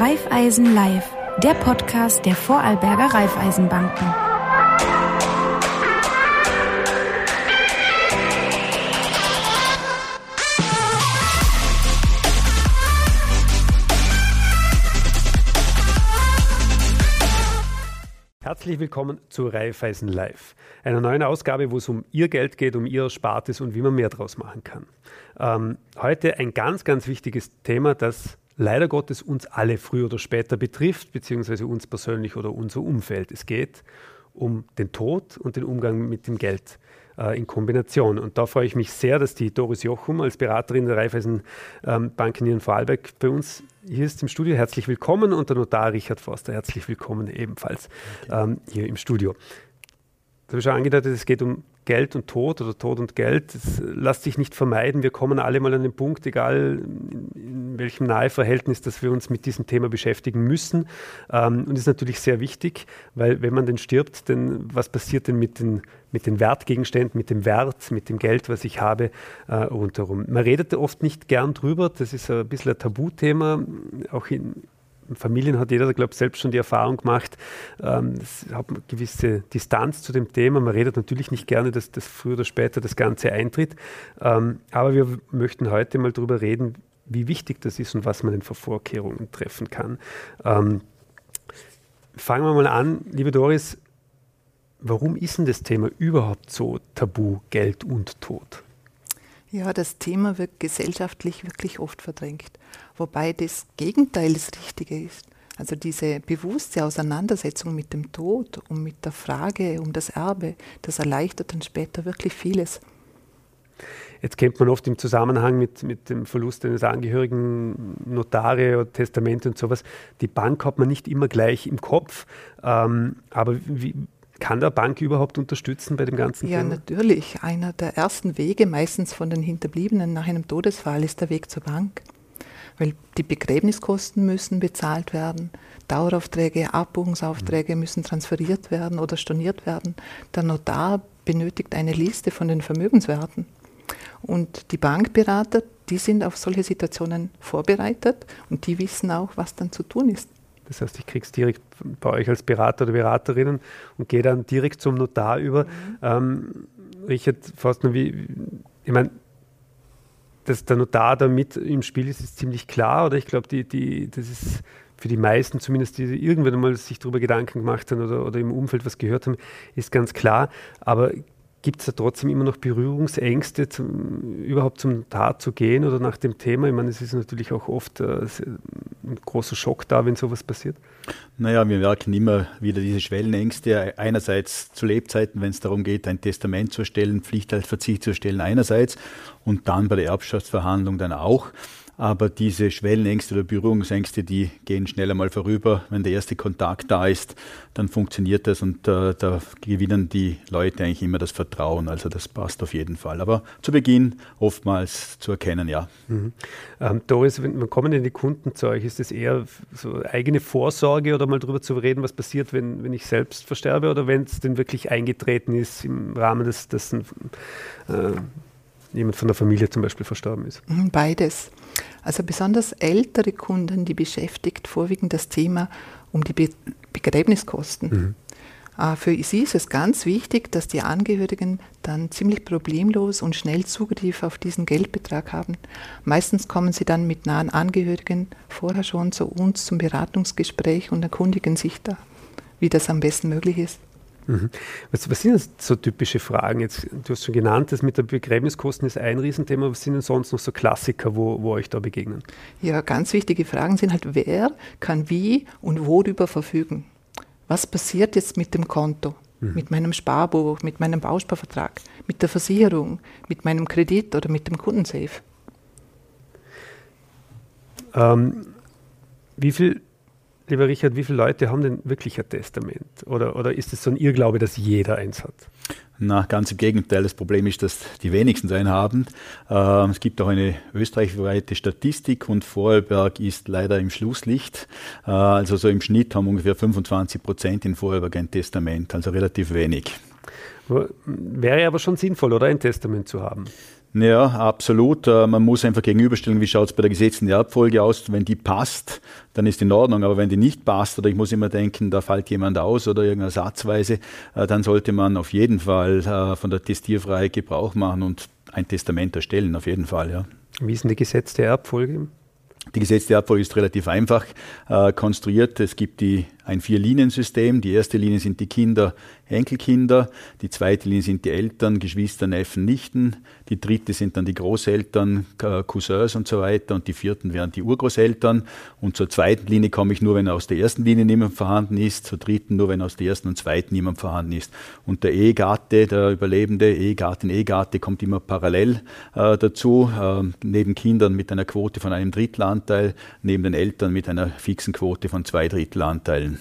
Raiffeisen Live, der Podcast der Vorarlberger Raiffeisenbanken. Herzlich willkommen zu Raiffeisen Live, einer neuen Ausgabe, wo es um Ihr Geld geht, um Ihr Erspartes und wie man mehr daraus machen kann. Ähm, heute ein ganz, ganz wichtiges Thema, das leider Gottes uns alle früher oder später betrifft, beziehungsweise uns persönlich oder unser Umfeld. Es geht um den Tod und den Umgang mit dem Geld äh, in Kombination. Und da freue ich mich sehr, dass die Doris Jochum als Beraterin der Raiffeisen ähm, Bank in Vorarlberg bei uns hier ist im Studio. Herzlich willkommen und der Notar Richard Forster, herzlich willkommen ebenfalls ähm, hier im Studio. Da habe ich schon angedeutet, es geht um Geld und Tod oder Tod und Geld. Das lässt sich nicht vermeiden. Wir kommen alle mal an den Punkt, egal in welchem Naheverhältnis, dass wir uns mit diesem Thema beschäftigen müssen. Ähm, und ist natürlich sehr wichtig, weil wenn man denn stirbt, denn was passiert denn mit den, mit den Wertgegenständen, mit dem Wert, mit dem Geld, was ich habe, äh, rundherum? Man redet oft nicht gern drüber. Das ist ein bisschen ein Tabuthema, auch in, Familien hat jeder, glaube ich, selbst schon die Erfahrung gemacht, ähm, es hat eine gewisse Distanz zu dem Thema. Man redet natürlich nicht gerne, dass das früher oder später das Ganze eintritt. Ähm, aber wir möchten heute mal darüber reden, wie wichtig das ist und was man denn für Vorkehrungen treffen kann. Ähm, fangen wir mal an, liebe Doris, warum ist denn das Thema überhaupt so tabu, Geld und Tod? Ja, das Thema wird gesellschaftlich wirklich oft verdrängt, wobei das Gegenteil das Richtige ist. Also diese bewusste Auseinandersetzung mit dem Tod und mit der Frage um das Erbe, das erleichtert dann später wirklich vieles. Jetzt kennt man oft im Zusammenhang mit, mit dem Verlust eines Angehörigen Notare oder Testamente und sowas. Die Bank hat man nicht immer gleich im Kopf. Ähm, aber wie, kann der Bank überhaupt unterstützen bei dem ganzen ja, Thema? Ja, natürlich. Einer der ersten Wege, meistens von den Hinterbliebenen nach einem Todesfall, ist der Weg zur Bank. Weil die Begräbniskosten müssen bezahlt werden, Daueraufträge, Abbuchungsaufträge mhm. müssen transferiert werden oder storniert werden. Der Notar benötigt eine Liste von den Vermögenswerten. Und die Bankberater, die sind auf solche Situationen vorbereitet und die wissen auch, was dann zu tun ist. Das heißt, ich kriege es direkt bei euch als Berater oder Beraterinnen und gehe dann direkt zum Notar über. Mhm. Ähm, Richard Forstner, wie, ich meine, dass der Notar da mit im Spiel ist, ist ziemlich klar. Oder ich glaube, die, die, das ist für die meisten, zumindest die irgendwann einmal sich darüber Gedanken gemacht haben oder, oder im Umfeld was gehört haben, ist ganz klar. Aber Gibt es da trotzdem immer noch Berührungsängste, zum, überhaupt zum Tat zu gehen oder nach dem Thema? Ich meine, es ist natürlich auch oft äh, ein großer Schock da, wenn sowas passiert. Naja, wir merken immer wieder diese Schwellenängste. Einerseits zu Lebzeiten, wenn es darum geht, ein Testament zu erstellen, Pflichtverzicht zu erstellen, einerseits und dann bei der Erbschaftsverhandlung dann auch. Aber diese Schwellenängste oder Berührungsängste, die gehen schneller mal vorüber. Wenn der erste Kontakt da ist, dann funktioniert das und äh, da gewinnen die Leute eigentlich immer das Vertrauen. Also das passt auf jeden Fall. Aber zu Beginn oftmals zu erkennen, ja. Mhm. Ähm, Doris, wenn man kommen denn die Kunden zu euch, ist das eher so eigene Vorsorge oder mal darüber zu reden, was passiert, wenn, wenn ich selbst versterbe oder wenn es denn wirklich eingetreten ist im Rahmen des, dessen äh, jemand von der Familie zum Beispiel verstorben ist? Mhm, beides. Also besonders ältere Kunden, die beschäftigt vorwiegend das Thema um die Be Begräbniskosten. Mhm. Äh, für sie ist es ganz wichtig, dass die Angehörigen dann ziemlich problemlos und schnell Zugriff auf diesen Geldbetrag haben. Meistens kommen sie dann mit nahen Angehörigen vorher schon zu uns zum Beratungsgespräch und erkundigen sich da, wie das am besten möglich ist. Mhm. Was, was, sind so typische Fragen? Jetzt, du hast schon genannt, das mit der Begräbniskosten ist ein Riesenthema. Was sind denn sonst noch so Klassiker, wo, wo euch da begegnen? Ja, ganz wichtige Fragen sind halt, wer kann wie und worüber verfügen? Was passiert jetzt mit dem Konto? Mhm. Mit meinem Sparbuch, mit meinem Bausparvertrag, mit der Versicherung, mit meinem Kredit oder mit dem Kundensafe? Ähm, wie viel Lieber Richard, wie viele Leute haben denn wirklich ein Testament? Oder, oder ist es so ein Irrglaube, dass jeder eins hat? Na, ganz im Gegenteil. Das Problem ist, dass die wenigsten einen haben. Ähm, es gibt auch eine österreichweite Statistik und Vorarlberg ist leider im Schlusslicht. Äh, also so im Schnitt haben ungefähr 25 Prozent in Vorarlberg ein Testament, also relativ wenig. Wäre aber schon sinnvoll, oder ein Testament zu haben? Ja, absolut. Äh, man muss einfach gegenüberstellen, wie schaut es bei der gesetzten Erbfolge aus. Wenn die passt, dann ist in Ordnung. Aber wenn die nicht passt oder ich muss immer denken, da fällt jemand aus oder irgendeine Satzweise, äh, dann sollte man auf jeden Fall äh, von der Testierfreiheit Gebrauch machen und ein Testament erstellen, auf jeden Fall. Ja. Wie ist denn die gesetzte Erbfolge? Die gesetzte Erbfolge ist relativ einfach äh, konstruiert. Es gibt die, ein Vier-Linien-System. Die erste Linie sind die Kinder, Enkelkinder. Die zweite Linie sind die Eltern, Geschwister, Neffen, Nichten. Die dritte sind dann die Großeltern, Cousins und so weiter. Und die vierten wären die Urgroßeltern. Und zur zweiten Linie komme ich nur, wenn aus der ersten Linie niemand vorhanden ist. Zur dritten nur, wenn aus der ersten und zweiten niemand vorhanden ist. Und der Ehegatte, der Überlebende, Ehegattin, Ehegatte kommt immer parallel äh, dazu. Äh, neben Kindern mit einer Quote von einem Drittelanteil, neben den Eltern mit einer fixen Quote von zwei Drittelanteilen.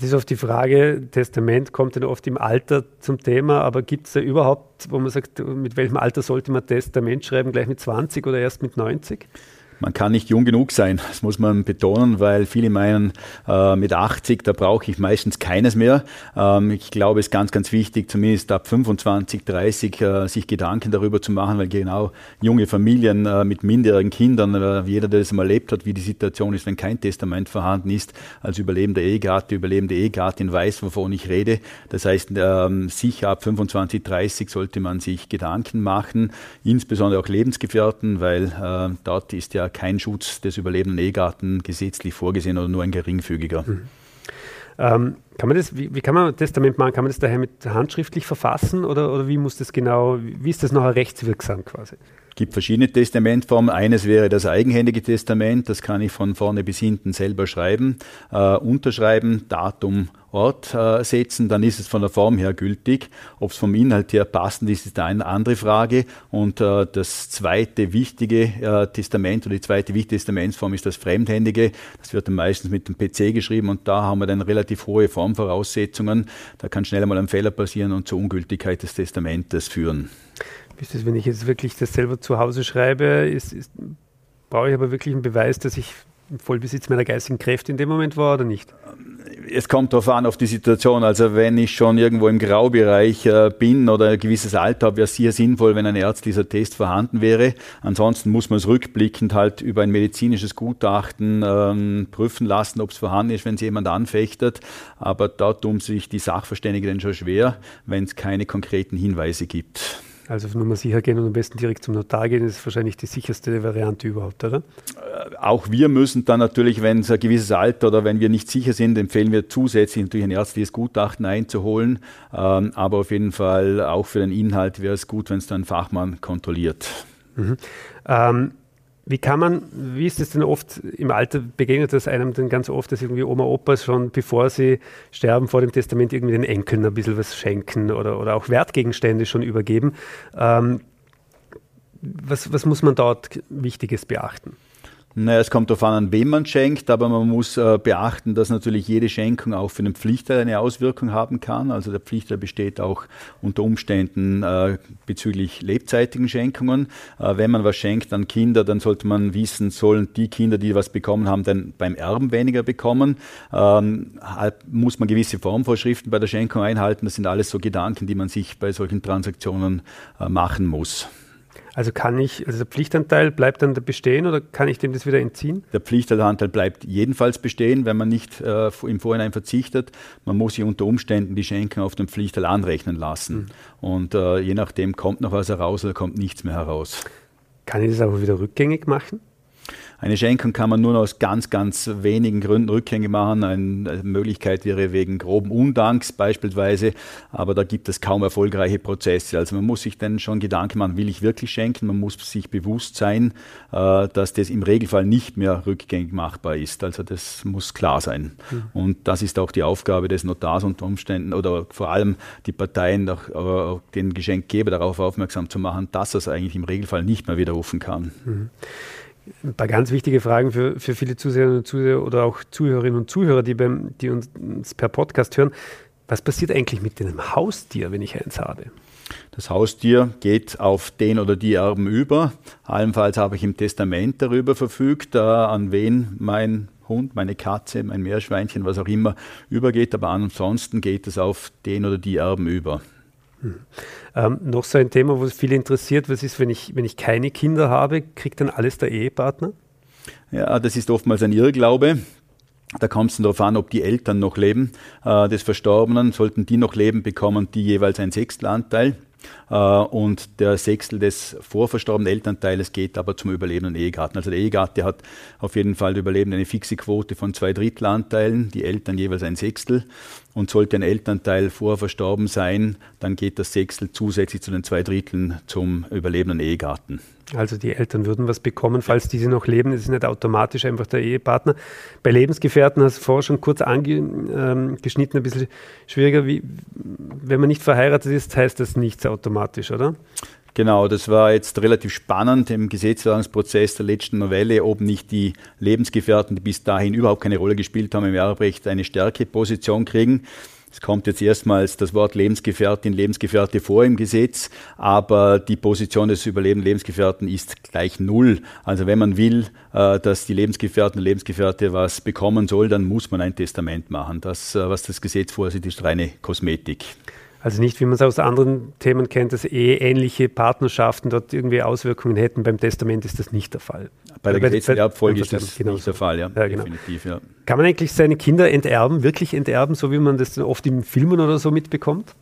Es ist oft die Frage, Testament kommt dann oft im Alter zum Thema, aber gibt es da überhaupt, wo man sagt, mit welchem Alter sollte man Testament schreiben, gleich mit 20 oder erst mit 90? Man kann nicht jung genug sein. Das muss man betonen, weil viele meinen, äh, mit 80, da brauche ich meistens keines mehr. Ähm, ich glaube, es ist ganz, ganz wichtig, zumindest ab 25, 30, äh, sich Gedanken darüber zu machen, weil genau junge Familien äh, mit minderjährigen Kindern, äh, jeder, der das mal erlebt hat, wie die Situation ist, wenn kein Testament vorhanden ist, als überlebender Ehegatte, überlebende Ehegattin weiß, wovon ich rede. Das heißt, ähm, sicher ab 25, 30 sollte man sich Gedanken machen, insbesondere auch Lebensgefährten, weil äh, dort ist ja kein Schutz des überlebenden Ehegatten gesetzlich vorgesehen oder nur ein geringfügiger. Mhm. Ähm, kann man das, wie, wie, kann man ein Testament machen? Kann man das daher mit handschriftlich verfassen oder, oder wie muss das genau, wie ist das nachher rechtswirksam quasi? Es gibt verschiedene Testamentformen. Eines wäre das eigenhändige Testament, das kann ich von vorne bis hinten selber schreiben, äh, unterschreiben, Datum, Ort äh, setzen, dann ist es von der Form her gültig. Ob es vom Inhalt her passend ist, ist eine andere Frage. Und äh, das zweite wichtige äh, Testament oder die zweite wichtige Testamentsform ist das Fremdhändige. Das wird dann meistens mit dem PC geschrieben und da haben wir dann relativ hohe Formvoraussetzungen. Da kann schnell einmal ein Fehler passieren und zur Ungültigkeit des Testamentes führen. Ist das, wenn ich jetzt wirklich das selber zu Hause schreibe? Ist, ist, brauche ich aber wirklich einen Beweis, dass ich im Vollbesitz meiner geistigen Kräfte in dem Moment war oder nicht? Es kommt darauf an, auf die Situation. Also wenn ich schon irgendwo im Graubereich äh, bin oder ein gewisses Alter habe, wäre es sehr sinnvoll, wenn ein ärztlicher Test vorhanden wäre. Ansonsten muss man es rückblickend halt über ein medizinisches Gutachten ähm, prüfen lassen, ob es vorhanden ist, wenn es jemand anfechtet. Aber da tun sich die Sachverständigen schon schwer, wenn es keine konkreten Hinweise gibt. Also nur mal sicher gehen und am besten direkt zum Notar gehen, ist wahrscheinlich die sicherste Variante überhaupt, oder? Äh, auch wir müssen dann natürlich, wenn es ein gewisses Alter oder wenn wir nicht sicher sind, empfehlen wir zusätzlich natürlich ein ärztliches Gutachten einzuholen. Ähm, aber auf jeden Fall auch für den Inhalt wäre es gut, wenn es dann ein Fachmann kontrolliert. Mhm. Ähm, wie kann man, wie ist es denn oft im Alter, begegnet das einem dann ganz oft, dass irgendwie Oma, Opa schon, bevor sie sterben, vor dem Testament irgendwie den Enkeln ein bisschen was schenken oder, oder auch Wertgegenstände schon übergeben. Ähm, was, was muss man dort Wichtiges beachten? Naja, es kommt darauf an, an wem man schenkt, aber man muss äh, beachten, dass natürlich jede Schenkung auch für den Pflichtteil eine Auswirkung haben kann. Also der Pflichtteil besteht auch unter Umständen äh, bezüglich lebzeitigen Schenkungen. Äh, wenn man was schenkt an Kinder, dann sollte man wissen, sollen die Kinder, die was bekommen haben, dann beim Erben weniger bekommen. Ähm, halt muss man gewisse Formvorschriften bei der Schenkung einhalten. Das sind alles so Gedanken, die man sich bei solchen Transaktionen äh, machen muss. Also kann ich, also der Pflichtanteil bleibt dann bestehen oder kann ich dem das wieder entziehen? Der Pflichtanteil bleibt jedenfalls bestehen, wenn man nicht äh, im Vorhinein verzichtet. Man muss sich unter Umständen die Schenkung auf den Pflichtanteil anrechnen lassen. Mhm. Und äh, je nachdem kommt noch was heraus oder kommt nichts mehr heraus. Kann ich das aber wieder rückgängig machen? Eine Schenkung kann man nur aus ganz, ganz wenigen Gründen rückgängig machen. Eine Möglichkeit wäre wegen groben Undanks beispielsweise, aber da gibt es kaum erfolgreiche Prozesse. Also man muss sich dann schon Gedanken machen, will ich wirklich schenken? Man muss sich bewusst sein, äh, dass das im Regelfall nicht mehr rückgängig machbar ist. Also das muss klar sein. Mhm. Und das ist auch die Aufgabe des Notars unter Umständen oder vor allem die Parteien, auch, den Geschenkgeber darauf aufmerksam zu machen, dass er es eigentlich im Regelfall nicht mehr widerrufen kann. Ein paar ganz wichtige Fragen für, für viele Zuseherinnen und Zuseher oder auch Zuhörerinnen und Zuhörer, die, beim, die uns per Podcast hören. Was passiert eigentlich mit dem Haustier, wenn ich eins habe? Das Haustier geht auf den oder die Erben über. Allenfalls habe ich im Testament darüber verfügt, äh, an wen mein Hund, meine Katze, mein Meerschweinchen, was auch immer übergeht. Aber ansonsten geht es auf den oder die Erben über. Hm. Ähm, noch so ein Thema, wo es viele interessiert, was ist, wenn ich, wenn ich keine Kinder habe, kriegt dann alles der Ehepartner? Ja, das ist oftmals ein Irrglaube. Da kommt es darauf an, ob die Eltern noch leben äh, des Verstorbenen. Sollten die noch leben, bekommen die jeweils ein Sechstelanteil. Äh, und der Sechstel des vorverstorbenen Elternteiles geht aber zum überlebenden Ehegatten. Also der Ehegatte hat auf jeden Fall der Überlebende eine fixe Quote von zwei Drittelanteilen, die Eltern jeweils ein Sechstel. Und sollte ein Elternteil vorher verstorben sein, dann geht das Sechstel zusätzlich zu den zwei Dritteln zum überlebenden Ehegatten. Also die Eltern würden was bekommen, falls diese noch leben. Es ist nicht automatisch einfach der Ehepartner. Bei Lebensgefährten hast du vorher schon kurz angeschnitten, ähm, ein bisschen schwieriger. Wie, wenn man nicht verheiratet ist, heißt das nichts automatisch, oder? Genau, das war jetzt relativ spannend im Gesetzgebungsprozess der letzten Novelle, ob nicht die Lebensgefährten, die bis dahin überhaupt keine Rolle gespielt haben im Erbrecht, eine stärkere Position kriegen. Es kommt jetzt erstmals das Wort Lebensgefährtin, Lebensgefährte vor im Gesetz, aber die Position des überlebenden Lebensgefährten ist gleich null. Also wenn man will, äh, dass die Lebensgefährten und Lebensgefährte was bekommen soll, dann muss man ein Testament machen. Das, äh, was das Gesetz vorsieht, ist reine Kosmetik. Also nicht, wie man es aus anderen Themen kennt, dass eheähnliche Partnerschaften dort irgendwie Auswirkungen hätten. Beim Testament ist das nicht der Fall. Bei der gesetzlichen Erbfolge ist das genau nicht der Fall, ja, ja genau. definitiv. Ja. Kann man eigentlich seine Kinder enterben, wirklich enterben, so wie man das oft in Filmen oder so mitbekommt?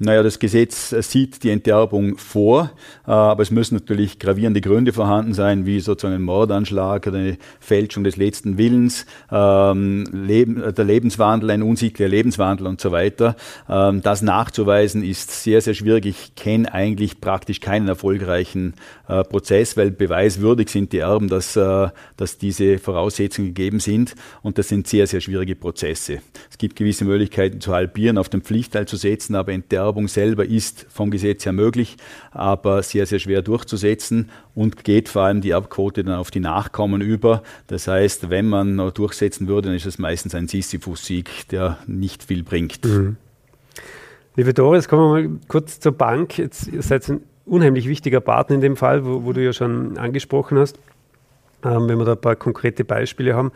Naja, das Gesetz sieht die Enterbung vor, äh, aber es müssen natürlich gravierende Gründe vorhanden sein, wie sozusagen ein Mordanschlag oder eine Fälschung des letzten Willens, ähm, äh, der Lebenswandel, ein unsichtlicher Lebenswandel und so weiter. Ähm, das nachzuweisen ist sehr, sehr schwierig. Ich kenne eigentlich praktisch keinen erfolgreichen Prozess, weil beweiswürdig sind die Erben, dass, dass diese Voraussetzungen gegeben sind und das sind sehr, sehr schwierige Prozesse. Es gibt gewisse Möglichkeiten zu halbieren, auf den Pflichtteil zu setzen, aber Enterbung selber ist vom Gesetz her möglich, aber sehr, sehr schwer durchzusetzen und geht vor allem die Erbquote dann auf die Nachkommen über. Das heißt, wenn man durchsetzen würde, dann ist es meistens ein Sisyphus-Sieg, der nicht viel bringt. Mhm. Liebe Doris, kommen wir mal kurz zur Bank. Jetzt, ihr seid unheimlich wichtiger Partner in dem Fall, wo, wo du ja schon angesprochen hast. Ähm, wenn wir da ein paar konkrete Beispiele haben.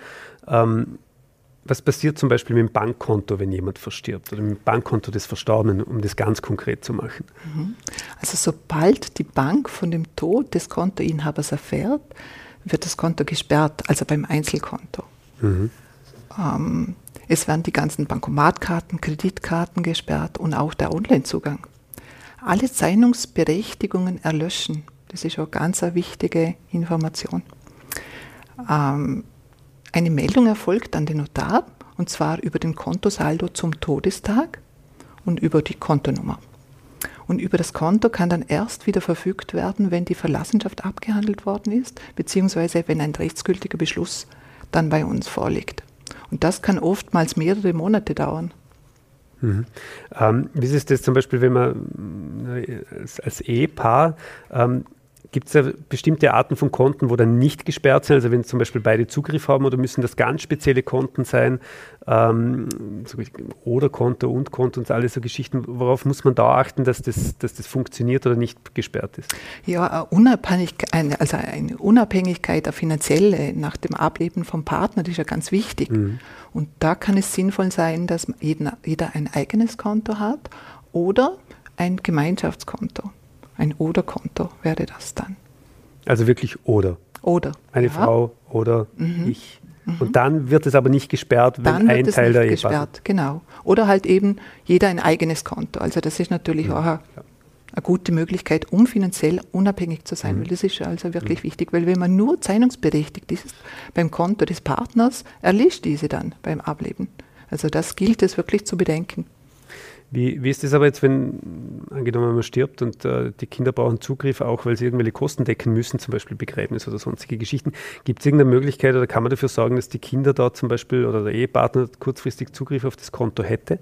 Ähm, was passiert zum Beispiel mit dem Bankkonto, wenn jemand verstirbt oder mit dem Bankkonto des Verstorbenen, um das ganz konkret zu machen? Mhm. Also sobald die Bank von dem Tod des Kontoinhabers erfährt, wird das Konto gesperrt, also beim Einzelkonto. Mhm. Ähm, es werden die ganzen Bankomatkarten, Kreditkarten gesperrt und auch der Onlinezugang. Alle Zeichnungsberechtigungen erlöschen. Das ist auch ganz eine wichtige Information. Ähm, eine Meldung erfolgt an den Notar und zwar über den Kontosaldo zum Todestag und über die Kontonummer. Und über das Konto kann dann erst wieder verfügt werden, wenn die Verlassenschaft abgehandelt worden ist, beziehungsweise wenn ein rechtsgültiger Beschluss dann bei uns vorliegt. Und das kann oftmals mehrere Monate dauern. Mhm. Ähm, wie ist das zum Beispiel, wenn man äh, als, als Ehepaar ähm, Gibt es ja bestimmte Arten von Konten, wo dann nicht gesperrt sind? Also wenn zum Beispiel beide Zugriff haben oder müssen das ganz spezielle Konten sein? Ähm, oder Konto und Konto und alle so Geschichten. Worauf muss man da achten, dass das, dass das funktioniert oder nicht gesperrt ist? Ja, unabhängig, also eine Unabhängigkeit, eine finanzielle nach dem Ableben vom Partner, das ist ja ganz wichtig. Mhm. Und da kann es sinnvoll sein, dass jeder ein eigenes Konto hat oder ein Gemeinschaftskonto. Ein Oder-Konto wäre das dann. Also wirklich Oder. Oder. Eine ja. Frau oder mhm. ich. Mhm. Und dann wird es aber nicht gesperrt, wenn dann ein Teil der gesperrt, genau. Oder halt eben jeder ein eigenes Konto. Also das ist natürlich ja. auch eine, eine, gute Möglichkeit, um finanziell unabhängig zu sein, mhm. weil das ist also wirklich mhm. wichtig, weil wenn man nur zeichnungsberechtigt ist beim Konto des Partners, erlischt diese dann beim Ableben. Also das gilt es wirklich zu bedenken. Wie, wie ist das aber jetzt, wenn angenommen man stirbt und äh, die Kinder brauchen Zugriff, auch weil sie irgendwelche Kosten decken müssen, zum Beispiel Begräbnis oder sonstige Geschichten? Gibt es irgendeine Möglichkeit oder kann man dafür sorgen, dass die Kinder da zum Beispiel oder der Ehepartner kurzfristig Zugriff auf das Konto hätte?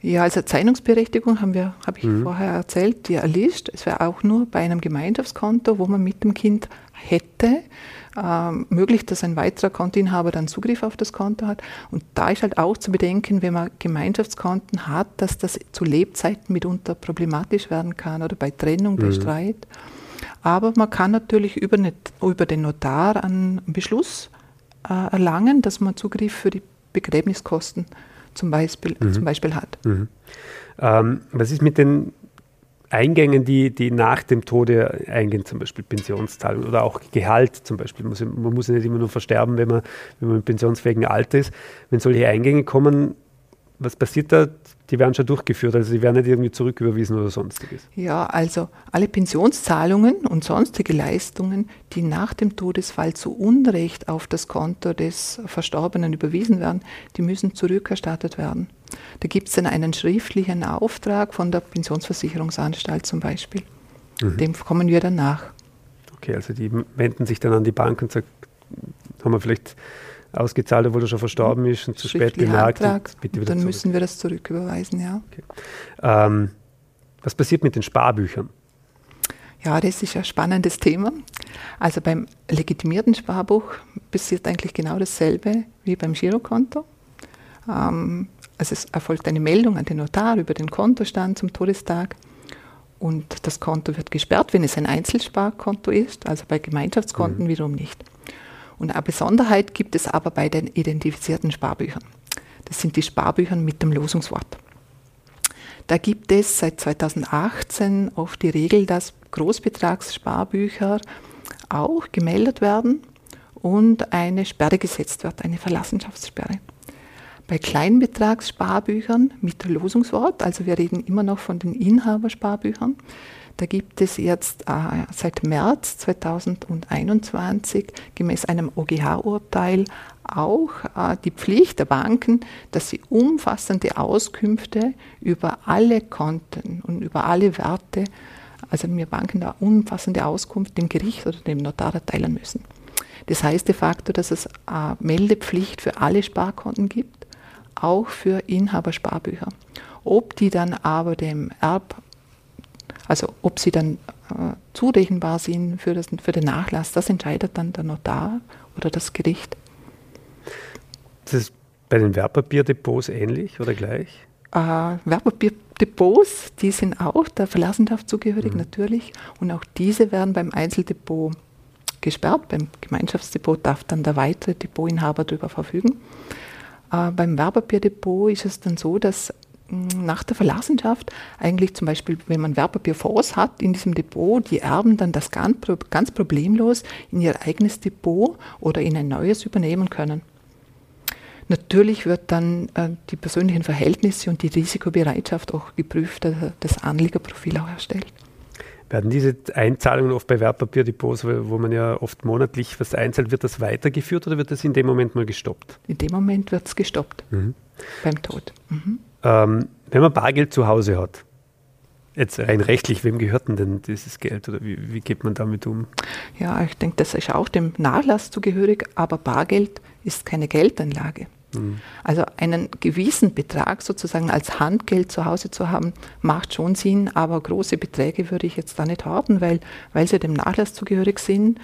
Ja, also Zeichnungsberechtigung haben wir, habe ich mhm. vorher erzählt, die erlischt. Es wäre auch nur bei einem Gemeinschaftskonto, wo man mit dem Kind hätte, möglich, dass ein weiterer Kontoinhaber dann Zugriff auf das Konto hat. Und da ist halt auch zu bedenken, wenn man Gemeinschaftskonten hat, dass das zu Lebzeiten mitunter problematisch werden kann oder bei Trennung, bei mhm. Streit. Aber man kann natürlich über, über den Notar einen Beschluss äh, erlangen, dass man Zugriff für die Begräbniskosten zum Beispiel, mhm. zum Beispiel hat. Mhm. Ähm, was ist mit den Eingängen, die, die nach dem Tode eingehen, zum Beispiel Pensionszahlung oder auch Gehalt zum Beispiel. Man muss ja nicht immer nur versterben, wenn man, wenn man im pensionsfähigen Alter ist. Wenn solche Eingänge kommen, was passiert da? Die werden schon durchgeführt, also die werden nicht irgendwie zurücküberwiesen oder sonstiges. Ja, also alle Pensionszahlungen und sonstige Leistungen, die nach dem Todesfall zu Unrecht auf das Konto des Verstorbenen überwiesen werden, die müssen zurückerstattet werden. Da gibt es dann einen schriftlichen Auftrag von der Pensionsversicherungsanstalt zum Beispiel. Mhm. Dem kommen wir dann nach. Okay, also die wenden sich dann an die Bank und sagen, haben wir vielleicht ausgezahlt, obwohl er schon verstorben ist und zu spät bemerkt. Antrag, bitte wieder dann zurück. müssen wir das zurücküberweisen, ja. Okay. Ähm, was passiert mit den Sparbüchern? Ja, das ist ein spannendes Thema. Also beim legitimierten Sparbuch passiert eigentlich genau dasselbe wie beim Girokonto. Ähm, also es erfolgt eine Meldung an den Notar über den Kontostand zum Todestag und das Konto wird gesperrt, wenn es ein Einzelsparkonto ist, also bei Gemeinschaftskonten mhm. wiederum nicht. Und eine Besonderheit gibt es aber bei den identifizierten Sparbüchern. Das sind die Sparbücher mit dem Losungswort. Da gibt es seit 2018 oft die Regel, dass Großbetragssparbücher auch gemeldet werden und eine Sperre gesetzt wird, eine Verlassenschaftssperre. Bei Kleinbetragssparbüchern mit Losungswort, also wir reden immer noch von den Inhabersparbüchern, da gibt es jetzt äh, seit März 2021 gemäß einem OGH-Urteil auch äh, die Pflicht der Banken, dass sie umfassende Auskünfte über alle Konten und über alle Werte, also mir Banken da umfassende Auskunft dem Gericht oder dem Notar erteilen müssen. Das heißt de facto, dass es eine Meldepflicht für alle Sparkonten gibt, auch für Inhabersparbücher. Ob die dann aber dem Erb also ob sie dann äh, zurechenbar sind für, das, für den Nachlass, das entscheidet dann der Notar oder das Gericht. Das ist bei den Wertpapierdepots ähnlich oder gleich? Äh, Wertpapierdepots, die sind auch der Verlassenschaft zugehörig mhm. natürlich und auch diese werden beim Einzeldepot gesperrt. Beim Gemeinschaftsdepot darf dann der weitere Depotinhaber darüber verfügen. Äh, beim Wertpapierdepot ist es dann so, dass nach der Verlassenschaft eigentlich zum Beispiel, wenn man Wertpapierfonds hat in diesem Depot, die Erben dann das ganz, ganz problemlos in ihr eigenes Depot oder in ein neues übernehmen können. Natürlich wird dann äh, die persönlichen Verhältnisse und die Risikobereitschaft auch geprüft, äh, das Anlegerprofil auch erstellt. Werden diese Einzahlungen oft bei Wertpapierdepots, wo man ja oft monatlich was einzahlt, wird das weitergeführt oder wird das in dem Moment mal gestoppt? In dem Moment wird es gestoppt, mhm. beim Tod. Mhm. Ähm, wenn man Bargeld zu Hause hat, jetzt rein rechtlich, wem gehört denn, denn dieses Geld oder wie, wie geht man damit um? Ja, ich denke, das ist auch dem Nachlass zugehörig, aber Bargeld ist keine Geldanlage. Mhm. Also einen gewissen Betrag sozusagen als Handgeld zu Hause zu haben, macht schon Sinn, aber große Beträge würde ich jetzt da nicht haben, weil, weil sie dem Nachlass zugehörig sind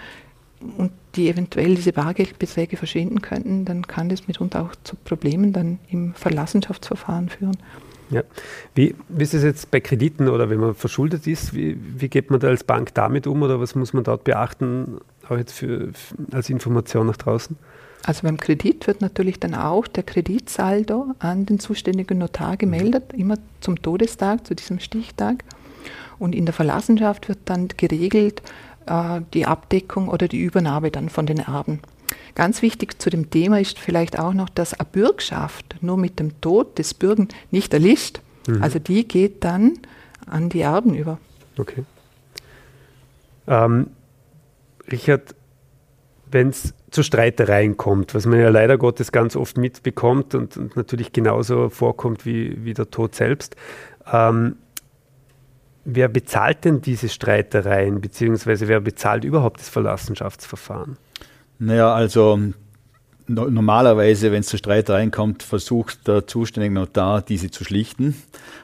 und die eventuell diese Bargeldbeträge verschwinden könnten, dann kann das mitunter auch zu Problemen dann im Verlassenschaftsverfahren führen. Ja. Wie, wie ist es jetzt bei Krediten oder wenn man verschuldet ist? Wie, wie geht man da als Bank damit um oder was muss man dort beachten, auch jetzt für, als Information nach draußen? Also beim Kredit wird natürlich dann auch der Kreditsaldo an den zuständigen Notar gemeldet, mhm. immer zum Todestag, zu diesem Stichtag. Und in der Verlassenschaft wird dann geregelt, äh, die Abdeckung oder die Übernahme dann von den Erben. Ganz wichtig zu dem Thema ist vielleicht auch noch, dass eine Bürgschaft nur mit dem Tod des Bürgen nicht erlischt. Mhm. Also die geht dann an die Erben über. Okay. Ähm, Richard, wenn es zu Streitereien kommt, was man ja leider Gottes ganz oft mitbekommt und, und natürlich genauso vorkommt wie, wie der Tod selbst, ähm, Wer bezahlt denn diese Streitereien, beziehungsweise wer bezahlt überhaupt das Verlassenschaftsverfahren? Naja, also normalerweise, wenn es zu Streitereien kommt, versucht der zuständige Notar, diese zu schlichten.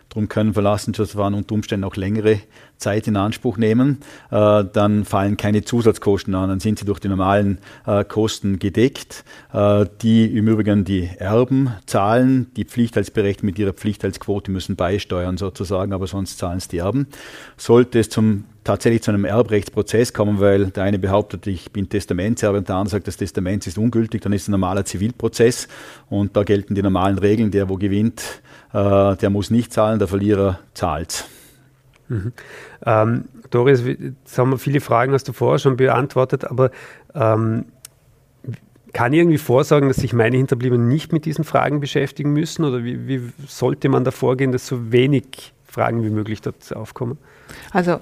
Darum können Verlassenschaftsverfahren unter Umständen auch längere Zeit in Anspruch nehmen, äh, dann fallen keine Zusatzkosten an, dann sind sie durch die normalen äh, Kosten gedeckt, äh, die im Übrigen die Erben zahlen, die Pflichtheitsberechtigten mit ihrer Pflichtheitsquote müssen beisteuern sozusagen, aber sonst zahlen es die Erben. Sollte es zum tatsächlich zu einem Erbrechtsprozess kommen, weil der eine behauptet, ich bin Testamentserbe und der andere sagt, das Testament ist ungültig, dann ist es ein normaler Zivilprozess und da gelten die normalen Regeln, der wo gewinnt, äh, der muss nicht zahlen, der Verlierer zahlt. Mhm. Ähm, Doris, jetzt haben wir viele Fragen, hast du vorher schon beantwortet, aber ähm, kann ich irgendwie vorsorgen, dass sich meine Hinterbliebenen nicht mit diesen Fragen beschäftigen müssen? Oder wie, wie sollte man da vorgehen, dass so wenig Fragen wie möglich dort aufkommen? Also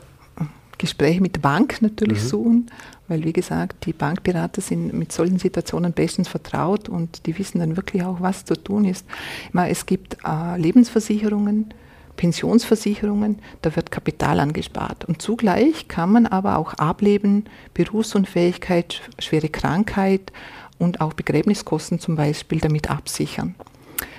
Gespräche mit der Bank natürlich mhm. suchen, weil wie gesagt, die Bankberater sind mit solchen Situationen bestens vertraut und die wissen dann wirklich auch, was zu tun ist. Es gibt äh, Lebensversicherungen, Pensionsversicherungen, da wird Kapital angespart. Und zugleich kann man aber auch Ableben, Berufsunfähigkeit, schwere Krankheit und auch Begräbniskosten zum Beispiel damit absichern.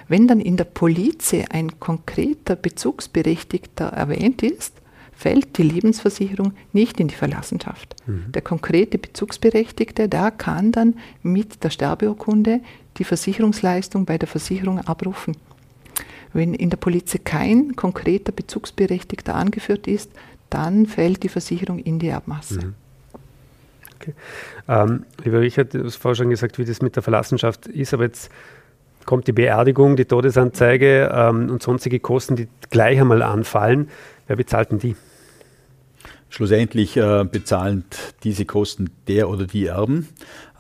Wenn dann in der Polize ein konkreter Bezugsberechtigter erwähnt ist, fällt die Lebensversicherung nicht in die Verlassenschaft. Mhm. Der konkrete Bezugsberechtigte, der kann dann mit der Sterbeurkunde die Versicherungsleistung bei der Versicherung abrufen. Wenn in der Polizei kein konkreter Bezugsberechtigter angeführt ist, dann fällt die Versicherung in die Erbmasse. Mhm. Okay. Ähm, lieber Richard, du hast vorher schon gesagt, wie das mit der Verlassenschaft ist, aber jetzt kommt die Beerdigung, die Todesanzeige ähm, und sonstige Kosten, die gleich einmal anfallen. Wer bezahlt denn die? Schlussendlich äh, bezahlen diese Kosten der oder die Erben,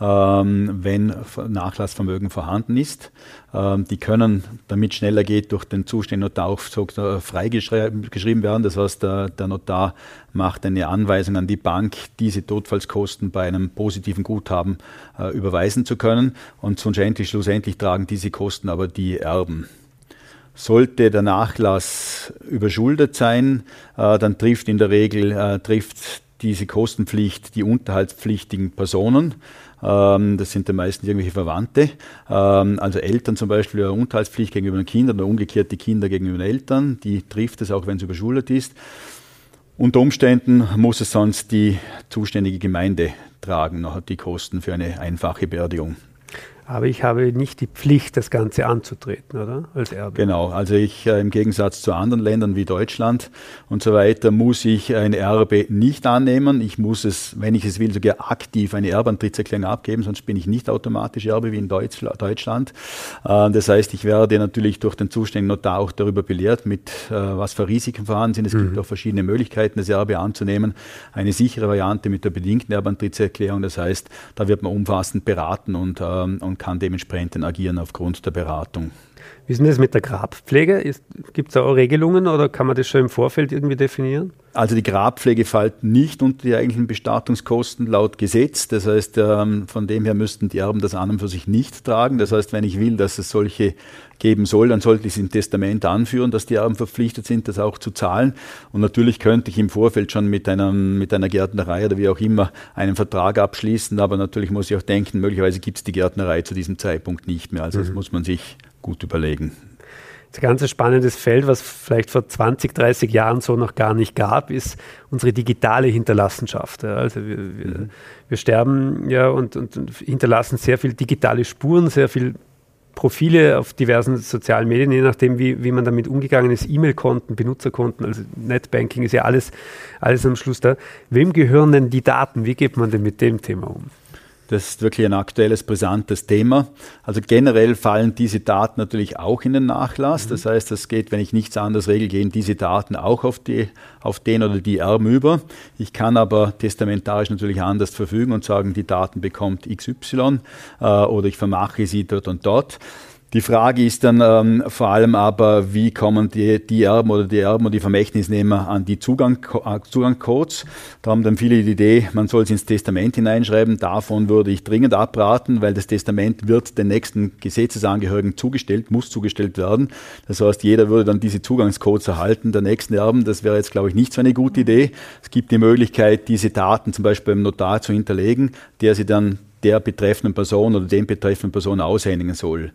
ähm, wenn Nachlassvermögen vorhanden ist. Ähm, die können, damit schneller geht, durch den zuständigen Notar auch so, äh, freigeschrieben werden. Das heißt, der, der, Notar macht eine Anweisung an die Bank, diese Todfallskosten bei einem positiven Guthaben äh, überweisen zu können. Und schlussendlich, schlussendlich tragen diese Kosten aber die Erben. Sollte der Nachlass überschuldet sein, äh, dann trifft in der Regel äh, trifft diese Kostenpflicht die unterhaltspflichtigen Personen. Ähm, das sind dann meistens irgendwelche Verwandte, ähm, also Eltern zum Beispiel, eine Unterhaltspflicht gegenüber den Kindern oder umgekehrt die Kinder gegenüber den Eltern. Die trifft es auch, wenn es überschuldet ist. Unter Umständen muss es sonst die zuständige Gemeinde tragen, die Kosten für eine einfache Beerdigung. Aber ich habe nicht die Pflicht, das Ganze anzutreten, oder? Als Erbe. Genau, also ich äh, im Gegensatz zu anderen Ländern wie Deutschland und so weiter muss ich ein Erbe nicht annehmen. Ich muss es, wenn ich es will, sogar aktiv eine Erbantrittserklärung abgeben, sonst bin ich nicht automatisch Erbe wie in Deutsch, Deutschland. Äh, das heißt, ich werde natürlich durch den zuständigen Notar auch darüber belehrt, mit äh, was für Risiken vorhanden sind. Es mhm. gibt auch verschiedene Möglichkeiten, das Erbe anzunehmen. Eine sichere Variante mit der bedingten Erbantrittserklärung, das heißt, da wird man umfassend beraten und, ähm, und kann dementsprechend agieren aufgrund der Beratung. Wie ist denn das mit der Grabpflege? Gibt es da auch Regelungen oder kann man das schon im Vorfeld irgendwie definieren? Also die Grabpflege fällt nicht unter die eigentlichen Bestattungskosten laut Gesetz. Das heißt, ähm, von dem her müssten die Erben das an und für sich nicht tragen. Das heißt, wenn ich will, dass es solche geben soll, dann sollte ich es im Testament anführen, dass die Erben verpflichtet sind, das auch zu zahlen. Und natürlich könnte ich im Vorfeld schon mit, einem, mit einer Gärtnerei oder wie auch immer einen Vertrag abschließen. Aber natürlich muss ich auch denken, möglicherweise gibt es die Gärtnerei zu diesem Zeitpunkt nicht mehr. Also das mhm. muss man sich gut überlegen. Das ist ein ganz spannendes Feld, was vielleicht vor 20, 30 Jahren so noch gar nicht gab, ist unsere digitale Hinterlassenschaft. Also wir, wir, mhm. wir sterben ja und, und, und, hinterlassen sehr viel digitale Spuren, sehr viel Profile auf diversen sozialen Medien, je nachdem, wie, wie man damit umgegangen ist, E-Mail-Konten, Benutzerkonten, also Netbanking ist ja alles, alles am Schluss da. Wem gehören denn die Daten? Wie geht man denn mit dem Thema um? Das ist wirklich ein aktuelles, brisantes Thema. Also generell fallen diese Daten natürlich auch in den Nachlass. Das mhm. heißt, es geht, wenn ich nichts anderes regel, gehen diese Daten auch auf, die, auf den oder die Erben über. Ich kann aber testamentarisch natürlich anders verfügen und sagen, die Daten bekommt XY äh, oder ich vermache sie dort und dort. Die Frage ist dann ähm, vor allem aber, wie kommen die, die Erben oder die Erben und die Vermächtnisnehmer an die Zugang, äh, Zugangscodes? Da haben dann viele die Idee, man soll es ins Testament hineinschreiben. Davon würde ich dringend abraten, weil das Testament wird den nächsten Gesetzesangehörigen zugestellt, muss zugestellt werden. Das heißt, jeder würde dann diese Zugangscodes erhalten der nächsten Erben. Das wäre jetzt, glaube ich, nicht so eine gute Idee. Es gibt die Möglichkeit, diese Daten zum Beispiel beim Notar zu hinterlegen, der sie dann der betreffenden Person oder den betreffenden Person aushändigen soll.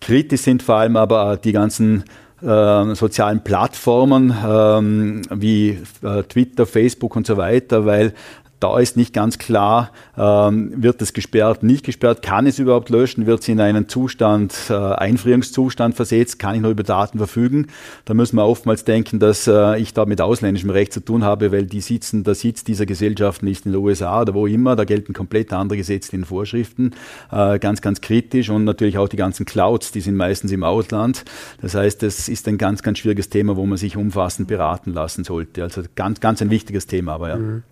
Kritisch sind vor allem aber die ganzen äh, sozialen Plattformen ähm, wie äh, Twitter, Facebook und so weiter, weil da ist nicht ganz klar, ähm, wird es gesperrt, nicht gesperrt, kann es überhaupt löschen, wird es in einen Zustand, äh, Einfrierungszustand versetzt, kann ich noch über Daten verfügen. Da müssen wir oftmals denken, dass äh, ich da mit ausländischem Recht zu tun habe, weil die sitzen, der Sitz dieser Gesellschaften ist in den USA oder wo immer, da gelten komplett andere Gesetze in Vorschriften, äh, ganz, ganz kritisch und natürlich auch die ganzen Clouds, die sind meistens im Ausland. Das heißt, es ist ein ganz, ganz schwieriges Thema, wo man sich umfassend beraten lassen sollte. Also ganz, ganz ein wichtiges Thema, aber ja. Mhm.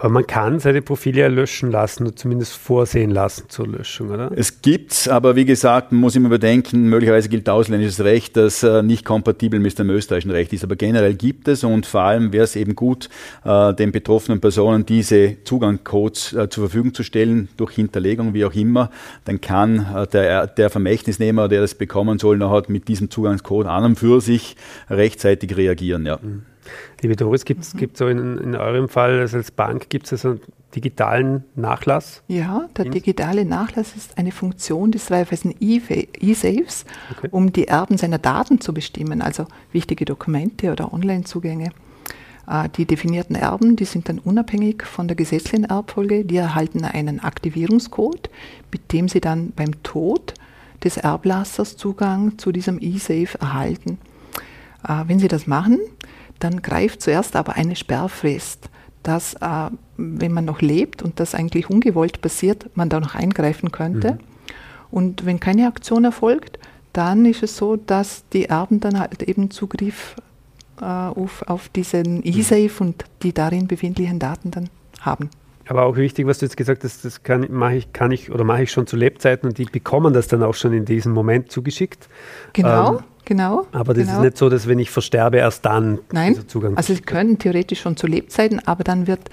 Aber man kann seine Profile ja löschen lassen oder zumindest vorsehen lassen zur Löschung, oder? Es gibt's, aber wie gesagt, man muss immer bedenken, möglicherweise gilt ausländisches Recht, das äh, nicht kompatibel mit dem österreichischen Recht ist. Aber generell gibt es und vor allem wäre es eben gut, äh, den betroffenen Personen diese Zugangscodes äh, zur Verfügung zu stellen, durch Hinterlegung, wie auch immer. Dann kann der, der Vermächtnisnehmer, der das bekommen soll, nachher mit diesem Zugangscode an und für sich rechtzeitig reagieren. Ja. Mhm. Liebe Doris, gibt es mhm. so in, in eurem Fall also als Bank, gibt es also digitalen Nachlass? Ja, der digitale Nachlass ist eine Funktion des Raiffeisen E-Safes, okay. um die Erben seiner Daten zu bestimmen, also wichtige Dokumente oder Online-Zugänge. Äh, die definierten Erben, die sind dann unabhängig von der gesetzlichen Erbfolge, die erhalten einen Aktivierungscode, mit dem sie dann beim Tod des Erblassers Zugang zu diesem E-Safe erhalten. Äh, wenn sie das machen, dann greift zuerst aber eine Sperrfrist, dass, äh, wenn man noch lebt und das eigentlich ungewollt passiert, man da noch eingreifen könnte. Mhm. Und wenn keine Aktion erfolgt, dann ist es so, dass die Erben dann halt eben Zugriff äh, auf, auf diesen E-Safe und die darin befindlichen Daten dann haben. Aber auch wichtig, was du jetzt gesagt hast, das kann, mache ich, kann ich oder mache ich schon zu Lebzeiten und die bekommen das dann auch schon in diesem Moment zugeschickt. Genau. Ähm, Genau. Aber das genau. ist nicht so, dass wenn ich versterbe, erst dann Nein. dieser Zugang Also sie können theoretisch schon zu Lebzeiten, aber dann wird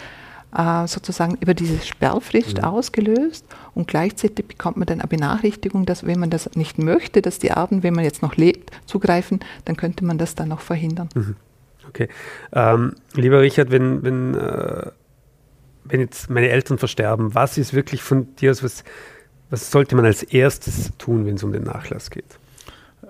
äh, sozusagen über diese Sperrfrist mhm. ausgelöst und gleichzeitig bekommt man dann eine Benachrichtigung, dass wenn man das nicht möchte, dass die Erben, wenn man jetzt noch lebt, zugreifen, dann könnte man das dann noch verhindern. Mhm. Okay. Ähm, lieber Richard, wenn, wenn, äh, wenn jetzt meine Eltern versterben, was ist wirklich von dir, was, was sollte man als erstes tun, wenn es um den Nachlass geht?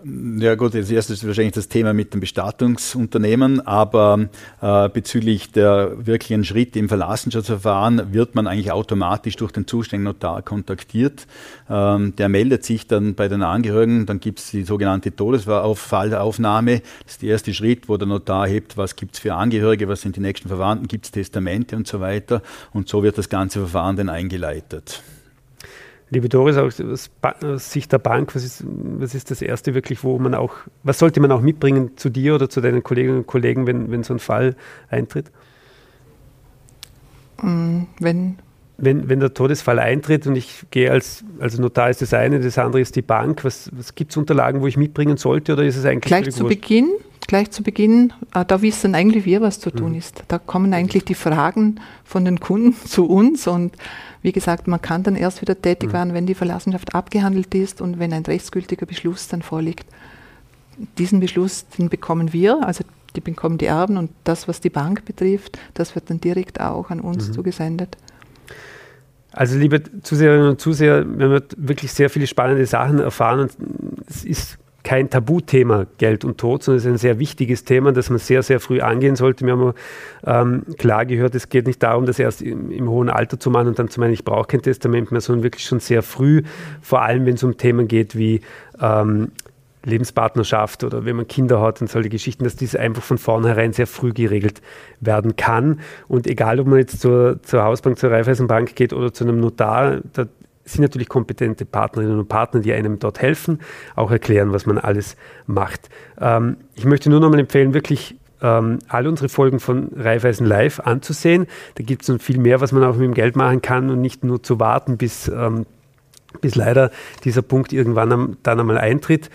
Ja gut, als erstes ist wahrscheinlich das Thema mit dem Bestattungsunternehmen, aber äh, bezüglich der wirklichen Schritte im Verlassenschaftsverfahren wird man eigentlich automatisch durch den zuständigen Notar kontaktiert. Ähm, der meldet sich dann bei den Angehörigen, dann gibt es die sogenannte Todesfallaufnahme. Das ist der erste Schritt, wo der Notar hebt, was gibt es für Angehörige, was sind die nächsten Verwandten, gibt es Testamente und so weiter. Und so wird das ganze Verfahren dann eingeleitet. Liebe Doris, aus, Sicht der Bank, was ist, was ist das Erste wirklich, wo man auch, was sollte man auch mitbringen zu dir oder zu deinen Kolleginnen und Kollegen, wenn, wenn so ein Fall eintritt? Mm, wenn, wenn, wenn der Todesfall eintritt und ich gehe als, also Notar ist das eine, das andere ist die Bank, was, was gibt es Unterlagen, wo ich mitbringen sollte oder ist es eigentlich Gleich zu Beginn, gleich zu Beginn, äh, da wissen eigentlich wir, was zu tun mhm. ist. Da kommen eigentlich die Fragen von den Kunden zu uns und wie gesagt, man kann dann erst wieder tätig mhm. werden, wenn die Verlassenschaft abgehandelt ist und wenn ein rechtsgültiger Beschluss dann vorliegt. Diesen Beschluss, den bekommen wir, also die bekommen die Erben und das, was die Bank betrifft, das wird dann direkt auch an uns mhm. zugesendet. Also liebe Zuseherinnen und Zuseher, wir haben wirklich sehr viele spannende Sachen erfahren und es ist kein Tabuthema, Geld und Tod, sondern es ist ein sehr wichtiges Thema, das man sehr, sehr früh angehen sollte. Wir haben ähm, klar gehört, es geht nicht darum, das erst im, im, hohen Alter zu machen und dann zu meinen, ich brauche kein Testament mehr, sondern wirklich schon sehr früh, vor allem wenn es um Themen geht wie ähm, Lebenspartnerschaft oder wenn man Kinder hat und solche Geschichten, dass diese einfach von vornherein sehr früh geregelt werden kann. Und egal, ob man jetzt zur, zur Hausbank, zur Raiffeisenbank geht oder zu einem Notar, da sind natürlich kompetente Partnerinnen und Partner, die einem dort helfen, auch erklären, was man alles macht. Ähm, ich möchte nur noch mal empfehlen, wirklich ähm, alle unsere Folgen von Raiffeisen Live anzusehen. Da gibt es noch viel mehr, was man auch mit dem Geld machen kann und nicht nur zu warten, bis, ähm, bis leider dieser Punkt irgendwann am, dann einmal eintritt.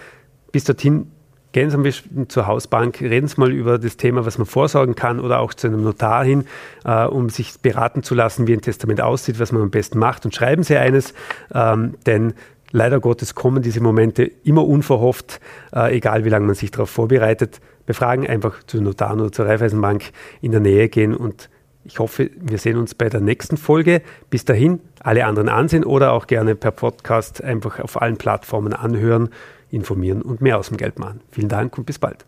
Bis dorthin Gehen Sie am besten zur Hausbank, reden Sie mal über das Thema, was man vorsorgen kann oder auch zu einem Notar hin, äh, um sich beraten zu lassen, wie ein Testament aussieht, was man am besten macht. Und schreiben Sie eines, ähm, denn leider Gottes kommen diese Momente immer unverhofft, äh, egal wie lange man sich darauf vorbereitet. Befragen einfach zu Notar oder zur Raiffeisenbank in der Nähe gehen und ich hoffe, wir sehen uns bei der nächsten Folge. Bis dahin alle anderen ansehen oder auch gerne per Podcast einfach auf allen Plattformen anhören. Informieren und mehr aus dem Geld machen. Vielen Dank und bis bald.